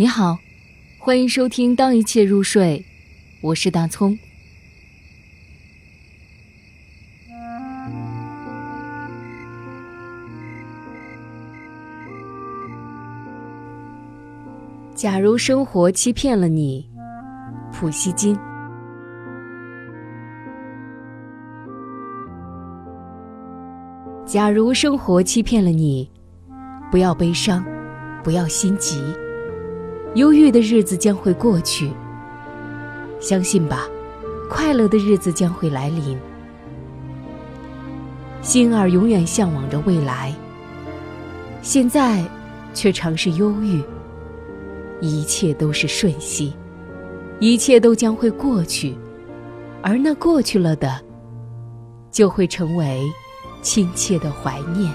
你好，欢迎收听《当一切入睡》，我是大葱。假如生活欺骗了你，普希金。假如生活欺骗了你，不要悲伤，不要心急。忧郁的日子将会过去，相信吧，快乐的日子将会来临。心儿永远向往着未来，现在却常是忧郁。一切都是瞬息，一切都将会过去，而那过去了的，就会成为亲切的怀念。